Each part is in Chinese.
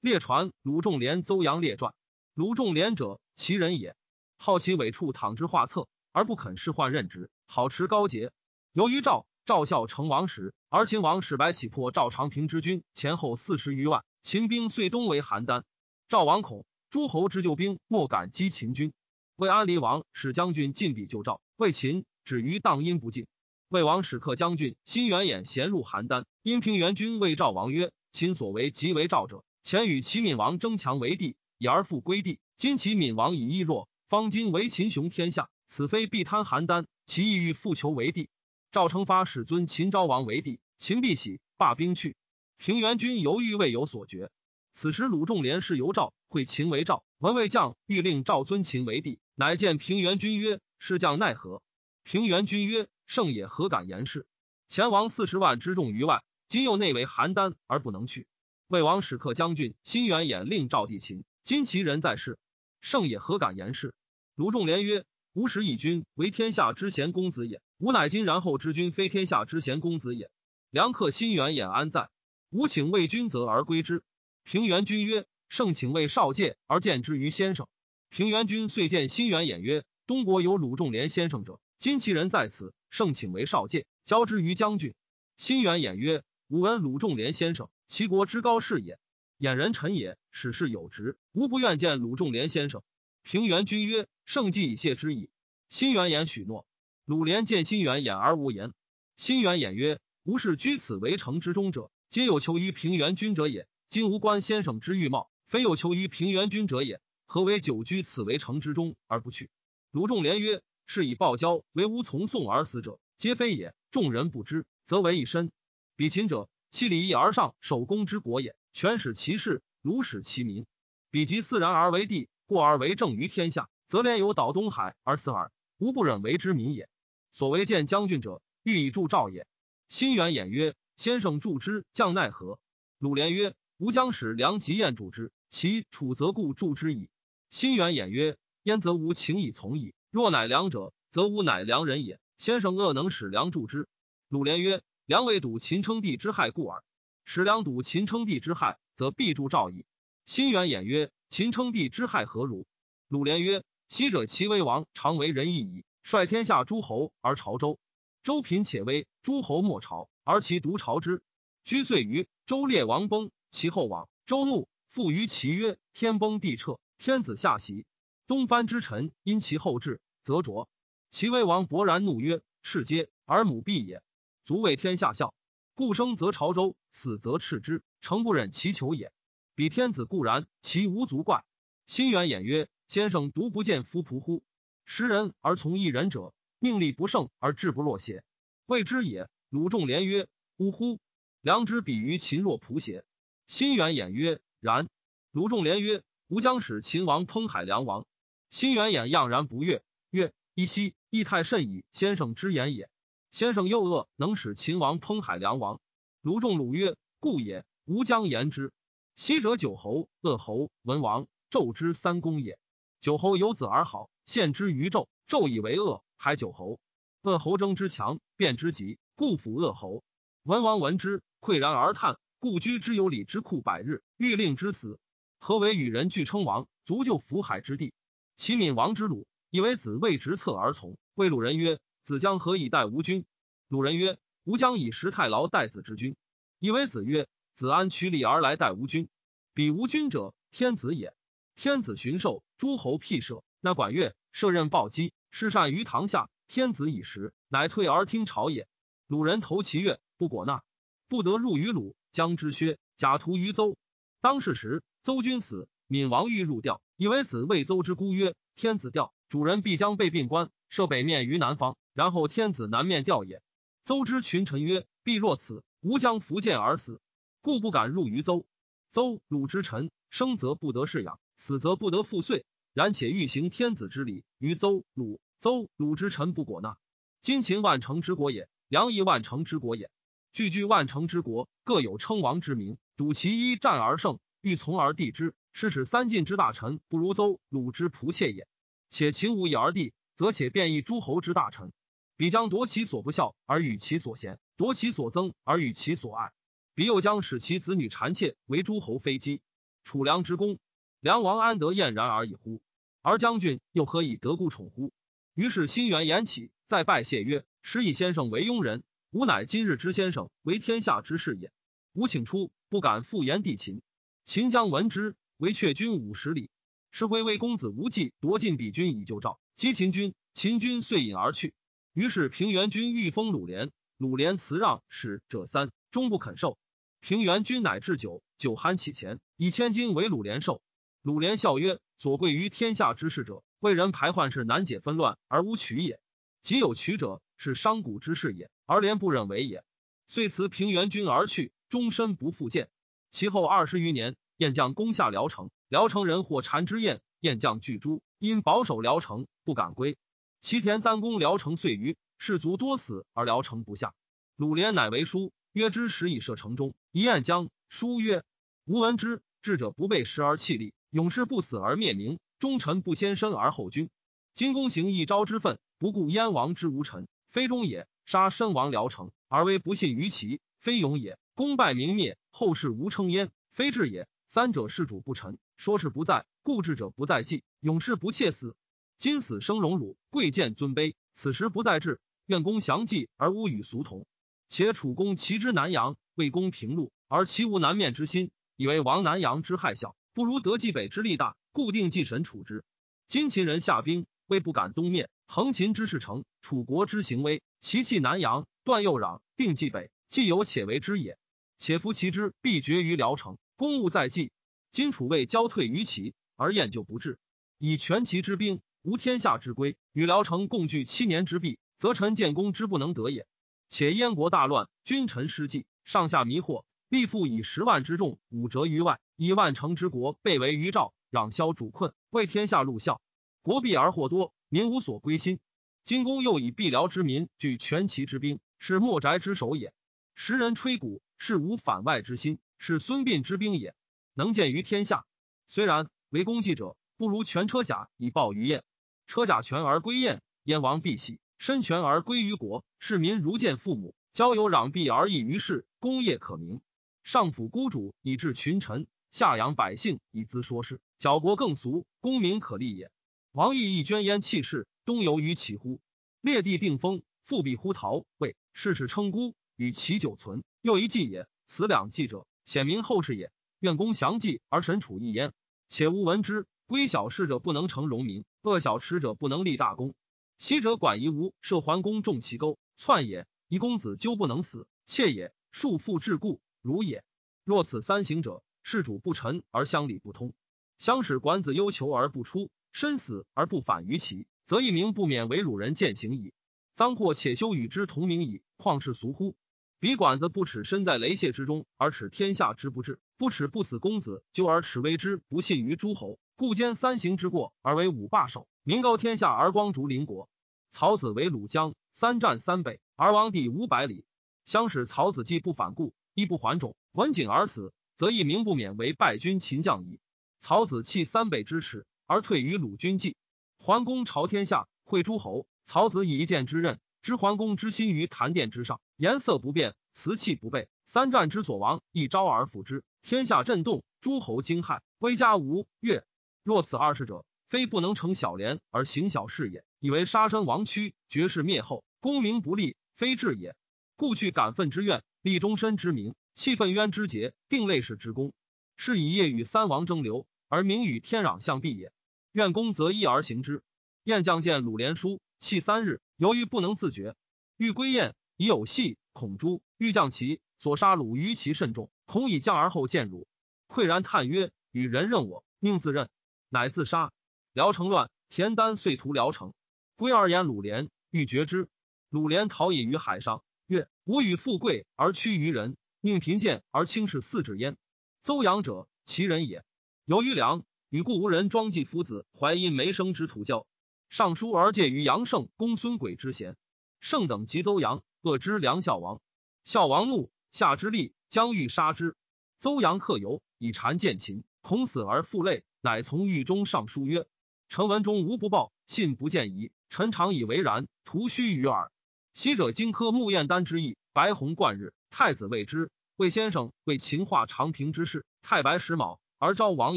列传鲁仲连邹阳列传。鲁仲连者，其人也。好其伪处躺之画策，而不肯仕宦任职，好持高节。由于赵赵孝成王时，而秦王使白起破赵长平之军，前后四十余万，秦兵遂东为邯郸。赵王恐诸侯之救兵莫敢击秦军，魏安离王使将军进彼救赵，魏秦止于荡阴不进。魏王使客将军辛元衍咸入邯郸，因平原君谓赵王曰：“秦所为即为赵者，前与齐闵王争强为帝，以而复归帝。今齐闵王以义弱，方今为秦雄天下，此非必贪邯郸，其意欲复求为帝。赵称发使尊秦昭王为帝，秦必喜，罢兵去。平原君犹豫未有所决。此时鲁仲连是由赵会秦为赵，闻魏将欲令赵尊秦为帝，乃见平原君曰：“师将奈何？”平原君曰。圣也何敢言事？前王四十万之众于外，今又内为邯郸而不能去。魏王使客将军辛元衍令赵地秦，今其人在世，圣也何敢言事？卢仲连曰：吾使以君为天下之贤公子也，吾乃今然后之君非天下之贤公子也。良客辛元衍安在？吾请为君则而归之。平原君曰：圣请为少介而见之于先生。平原君遂见辛元衍曰：东国有鲁仲连先生者。今其人在此，圣请为少介，交之于将军。辛元衍曰：“吾闻鲁仲连先生，齐国之高士也。衍人臣也，使事有职，吾不愿见鲁仲连先生。”平原君曰：“圣既以谢之矣。”辛元衍许诺。鲁连见辛元衍而无言。辛元衍曰：“吾是居此为城之中者，皆有求于平原君者也。今吾观先生之玉貌，非有求于平原君者也。何为久居此为城之中而不去？”鲁仲连曰。是以报交为吾从宋而死者，皆非也。众人不知，则为一身。比秦者，弃礼义而上，守公之国也。权使其事，鲁使其民。比及自然而为帝，过而为政于天下，则连有倒东海而死耳。吾不忍为之民也。所谓见将军者，欲以助赵也。辛元衍曰：“先生助之，将奈何？”鲁连曰：“吾将使梁吉彦助之，其楚则故助之矣。”辛元衍曰：“焉则吾情以从矣。”若乃良者，则吾乃良人也。先生恶能使良助之。鲁连曰：“梁为睹秦称帝之害故耳。使梁睹秦称帝之害，则必助赵矣。”辛元衍曰：“秦称帝之害何如？”鲁连曰：“昔者齐威王常为仁义矣，率天下诸侯而朝周。周贫且威，诸侯莫朝，而其独朝之。居岁于周烈王崩，其后往。周怒，复于其曰：天崩地彻，天子下席。”东藩之臣因其后至，则卓。齐威王勃然怒曰：“赤皆而母必也，足为天下笑。故生则朝周，死则斥之，诚不忍其求也。彼天子固然，其无足怪。”心远衍曰：“先生独不见夫仆乎？识人而从一人者，命力不胜而志不若邪？谓之也。”鲁仲连曰：“呜呼！良知比于秦若仆邪？”心远衍曰：“然。”鲁仲连曰：“吾将使秦王烹海梁王。”心远衍怏然不悦，曰：“依稀义太甚矣，先生之言也。先生又恶，能使秦王烹海梁王。”卢仲鲁曰：“故也。吾将言之。昔者九侯、鄂侯、文王、纣之三公也。九侯有子而好，献之于纣，纣以为恶，还九侯。恶侯争之强，变之急，故辅恶侯。文王闻之，喟然而叹，故居之有礼之库百日，欲令之死。何为与人俱称王，足就福海之地？”齐闵王之鲁，以为子未执策而从。谓鲁人曰：“子将何以待吾君？”鲁人曰：“吾将以食太牢待子之君。”以为子曰：“子安取礼而来待吾君？彼吾君者，天子也。天子巡狩，诸侯辟舍，那管乐，设任暴击，施善于堂下。天子以食，乃退而听朝也。鲁人投其乐，不果纳，不得入于鲁。将之薛，假徒于邹。当是时，邹君死，闵王欲入吊。以为子谓邹之姑曰：“天子吊，主人必将被并关，设北面于南方，然后天子南面吊也。”邹之群臣曰：“必若此，吾将伏剑而死，故不敢入于邹。邹鲁之臣，生则不得侍养，死则不得复岁。然且欲行天子之礼于邹鲁，邹鲁之臣不果纳。今秦万城之国也，梁亦万城之国也。句句万城之国，各有称王之名，睹其一战而胜，欲从而地之。”是使三晋之大臣不如邹鲁之仆妾也。且秦无以而地，则且变异诸侯之大臣，彼将夺其所不孝而与其所贤，夺其所憎而与其所爱。彼又将使其子女缠妾为诸侯妃姬。楚梁之功，梁王安得晏然而已乎？而将军又何以得故宠乎？于是心猿言起，再拜谢曰：“时以先生为庸人，吾乃今日之先生，为天下之事也。吾请出，不敢复言帝秦。秦将闻之，为却军五十里。是回为公子无忌夺尽比军以救赵，击秦军。秦军遂引而去。于是平原君欲封鲁连，鲁连辞让，使者三终不肯受。平原君乃置酒，酒酣起前，以千金为鲁连受。鲁连笑曰：“所贵于天下之事者，为人排患事，难解纷乱而无取也。即有取者，是商贾之事也，而连不忍为也。遂辞平原君而去，终身不复见。其后二十余年，燕将攻下聊城，聊城人或缠之燕，燕将拒诛，因保守聊城，不敢归。齐田单攻聊城遂余，士卒多死，而聊城不下。鲁连乃为书，曰之时以射城中，一燕将书曰：吾闻之，智者不备时而弃力。勇士不死而灭名，忠臣不先身而后君。今公行一朝之愤，不顾燕王之无臣，非忠也；杀身亡聊城，而为不信于齐，非勇也。功败名灭，后世无称焉，非智也。三者事主不臣，说是不在，故智者不在计，勇士不切死。今死生荣辱，贵贱尊卑，此时不在智。愿公详计而无与俗同。且楚公齐之南阳，魏公平陆，而齐无南面之心，以为王南阳之害小。不如得冀北之力大，固定祭神处之。今秦人下兵，未不敢东面。横秦之势成，楚国之行危，其气南阳，断右壤，定冀北，既有且为之也。且夫其之必决于聊城，公务在即。今楚魏交退于齐，而燕就不至，以全齐之兵，无天下之归，与聊城共聚七年之弊，则臣建功之不能得也。且燕国大乱，君臣失计，上下迷惑。必复以十万之众，五折于外，以万乘之国被围于赵，攘消主困，为天下戮效。国弊而祸多，民无所归心。今公又以必辽之民聚全齐之兵，是莫宅之首也。时人吹鼓，是无反外之心，是孙膑之兵也，能见于天下。虽然为功绩者，不如全车甲以报于燕。车甲全而归燕，燕王必喜；身权而归于国，士民如见父母。交友攘臂而异于世，功业可明。上辅孤主以治群臣，下养百姓以资说事，矫国更俗，功名可立也。王毅一捐焉弃世，东游于其乎？列地定封，复辟乎陶魏，世世称孤，与其久存，又一计也。此两计者，显明后世也。愿公详计而神处一焉。且吾闻之，归小事者不能成荣民，恶小持者不能立大功。昔者管夷吾设桓公重其钩，篡也；夷公子纠不能死，妾也；束缚桎梏。如也，若此三行者，事主不臣而乡里不通，相使管子忧求而不出，身死而不反于其，则一名不免为鲁人践行矣。臧或且修与之同名矣，况是俗乎？彼管子不耻身在雷泄之中，而耻天下之不治；不耻不死公子纠而耻为之不信于诸侯，故兼三行之过而为五霸首，名高天下而光烛邻国。曹子为鲁将，三战三北，而亡地五百里。相使曹子既不反顾。亦不还种，闻景而死，则一名不免为败军秦将矣。曹子弃三北之耻，而退于鲁军计。桓公朝天下，会诸侯。曹子以一剑之刃，知桓公之心于坛殿之上，颜色不变，瓷器不备。三战之所亡，一招而复之，天下震动，诸侯惊骇，威加吴越。若此二世者，非不能成小廉而行小事也，以为杀身亡躯，绝世灭后，功名不立，非智也。故去感愤之怨。立终身之名，气愤冤之节，定类世之功，是以业与三王争流，而名与天壤相避也。愿公择一而行之。燕将见鲁连书，气三日，由于不能自决，欲归燕，已有戏，恐诛。欲将其所杀鲁于其甚众，恐以降而后见鲁。喟然叹曰：“与人任我，宁自任？”乃自杀。辽城乱，田丹遂屠辽城。归而言鲁连，欲绝之。鲁连逃隐于海上。曰：吾与富贵而屈于人，宁贫贱而轻视四指焉？邹阳者，其人也。由于良，与故无人庄季夫子怀因梅生之徒教。上书而借于杨胜公孙轨之贤。胜等及邹阳，恶之梁孝王。孝王怒，下之力将欲杀之。邹阳克由，以谗见秦，恐死而复泪，乃从狱中上书曰：臣闻中无不报，信不见疑。臣常以为然，徒虚于耳。昔者荆轲木燕丹之役，白虹贯日，太子谓之。魏先生为秦化长平之事，太白石卯，而昭王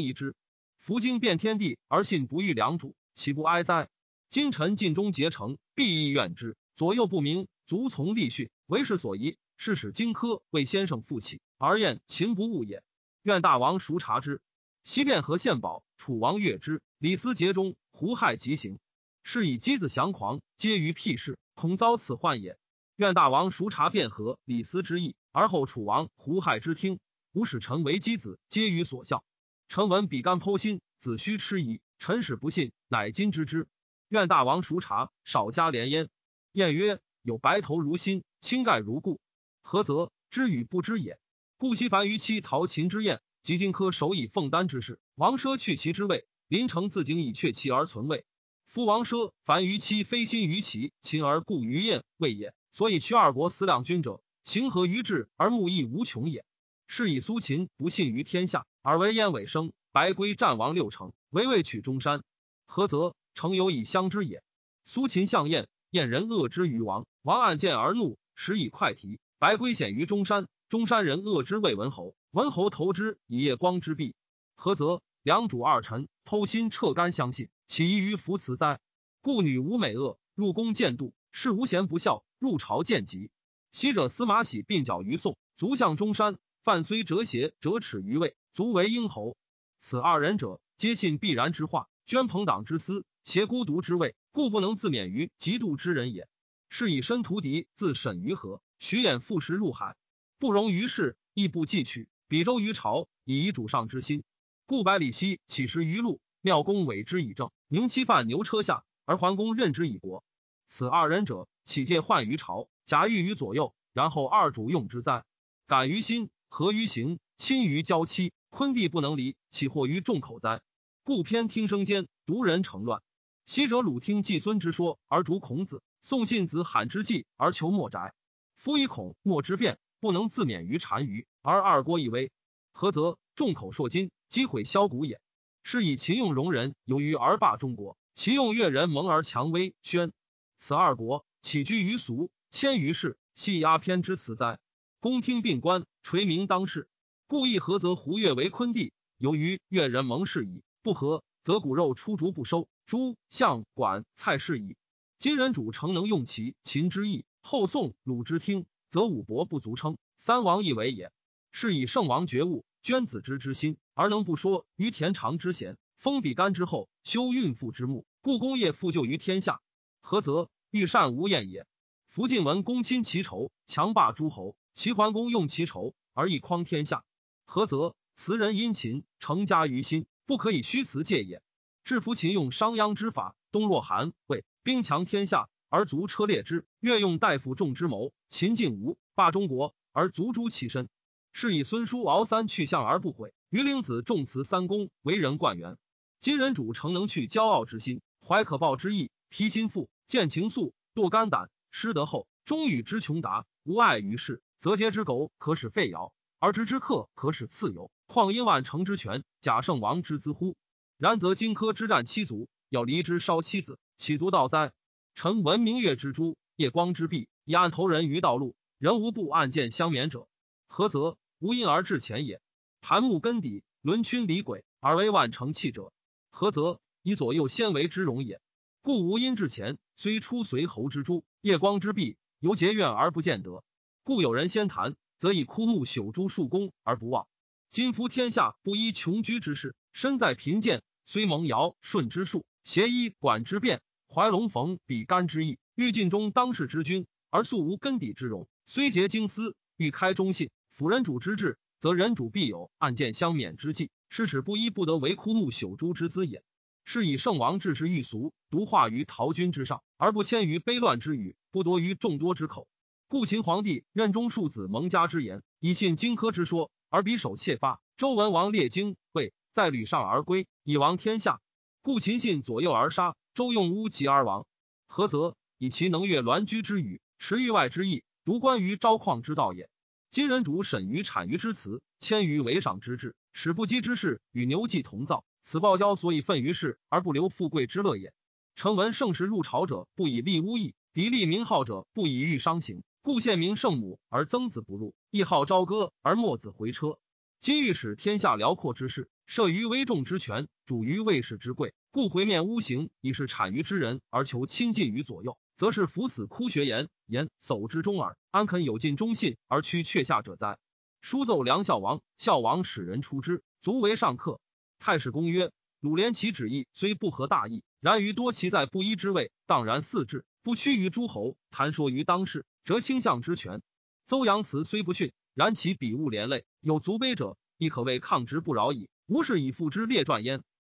疑之。夫经遍天地而信不遇良主，岂不哀哉？今臣尽忠竭诚，必亦怨之。左右不明，卒从立训，为是所宜。是使荆轲为先生负起，而厌秦不误也。愿大王熟察之。西汴河献宝，楚王悦之。李斯节中，胡亥即行。是以箕子降狂，皆于辟事，恐遭此患也。愿大王熟察卞和、李斯之意，而后楚王、胡亥之听。吾使臣为箕子，皆于所效。臣闻比干剖心，子虚痴疑，臣使不信，乃今知之。愿大王熟察，少加连焉。晏曰：有白头如新，青盖如故。何则？知与不知也。故其凡于妻陶秦之宴，及荆轲首以奉丹之事，王奢去其之位，临城自警以却其而存位。夫王奢凡于妻非心于齐，秦而故于燕位也。所以屈二国思两君者，情何于志而目亦无穷也。是以苏秦不信于天下，而为燕尾生。白圭战王六城，唯未取中山。何则？诚有以相之也。苏秦向燕，燕人恶之于王，王按剑而怒，使以快提。白圭显于中山，中山人恶之魏文侯，文侯投之以夜光之璧。何则？良主二臣偷心彻肝相信，岂宜于夫辞哉？故女无美恶，入宫见妒，是无贤不孝，入朝见疾。昔者司马喜鬓角于宋，卒向中山；范睢折邪折齿于魏，足为鹰侯。此二人者，皆信必然之话，捐朋党之私，挟孤独之位，故不能自免于嫉妒之人也。是以申屠狄自审于河。徐衍复食入海，不容于世，亦不继取。比周于朝，以遗主上之心。故百里奚起食于路，妙公委之以政。宁戚犯牛车下，而桓公任之以国。此二人者，岂借患于朝，假欲于左右，然后二主用之哉？敢于心，合于行，亲于交期，昆地不能离，岂惑于众口哉？故偏听声间，独人成乱。昔者鲁听季孙之说而逐孔子，宋信子罕之计而求莫宅。夫以恐莫之变，不能自免于单于，而二郭一危，何则？众口铄金，击毁削骨也。是以秦用戎人由于而霸中国，其用越人蒙而强威宣。此二国起居于俗，迁于世，系压偏之辞哉？公听并官，垂名当世，故意何则？胡越为昆弟，由于越人蒙氏矣；不和，则骨肉出逐不收，诸相管蔡氏矣。今人主诚能用其秦之意。后宋鲁之听，则五伯不足称，三王亦为也。是以圣王觉悟，捐子之之心，而能不说于田常之贤，封比干之后，修孕妇之墓，故功业复就于天下。何则？欲善无厌也。福晋文公亲其仇，强霸诸侯；齐桓公用其仇，而益匡天下。何则？辞人殷勤，成家于心，不可以虚辞戒也。至夫秦用商鞅之法，东若韩魏，兵强天下。而卒车裂之，越用大夫众之谋，秦晋吴霸中国，而卒诛其身。是以孙叔敖三去向而不悔，于灵子重辞三公，为人冠元。今人主诚能去骄傲之心，怀可报之意，提心腹，见情愫，堕肝胆，失德厚，终与之穷达，无爱于世，则嗟之狗可使废尧，而知之客可使次游，况因万乘之权，假圣王之资乎？然则荆轲之战七族，要离之烧妻子，岂足道哉？臣闻明月之珠，夜光之璧，以暗投人于道路，人无不暗箭相免者。何则？无因而至前也。盘木根底，轮群离轨，而为万乘器者。何则？以左右先为之容也。故无因至前，虽出随侯之珠，夜光之璧，犹结怨而不见得。故有人先谈，则以枯木朽诸数功而不忘。今夫天下不依穷居之事，身在贫贱，虽蒙尧舜之术，协医管之变。怀龙逢比干之意，欲尽忠当世之君，而素无根底之容。虽结经思，欲开忠信，辅人主之志，则人主必有暗箭相免之计。是使不依不得为枯木朽株之资也。是以圣王治之欲俗，独化于陶君之上，而不迁于卑乱之语，不夺于众多之口。故秦皇帝任中庶子蒙家之言，以信荆轲之说，而匕首窃发。周文王列荆魏，在吕上而归，以亡天下。故秦信左右而杀。周用乌及而亡，何则？以其能悦鸾居之语，持域外之意，独关于昭旷之道也。今人主审于产于之辞，迁于为赏之志，使不羁之事与牛祭同造。此暴骄所以愤于世而不留富贵之乐也。臣闻盛世入朝者，不以立巫义；敌立名号者，不以欲伤行。故献名圣母而曾子不入，亦号朝歌而莫子回车。今欲使天下辽阔之事，摄于危重之权，主于卫士之贵，故回面诬行，以是产于之人而求亲近于左右，则是伏死哭学言言叟之中耳，安肯有尽忠信而屈却下者哉？书奏梁孝王，孝王使人出之，卒为上客。太史公曰：鲁连其旨意虽不合大义，然于多其在不一之位，荡然四志，不屈于诸侯，谈说于当世，则倾向之权。邹阳辞虽不逊，然其笔误连累，有足悲者，亦可谓抗直不饶矣。吾是以父之列传焉。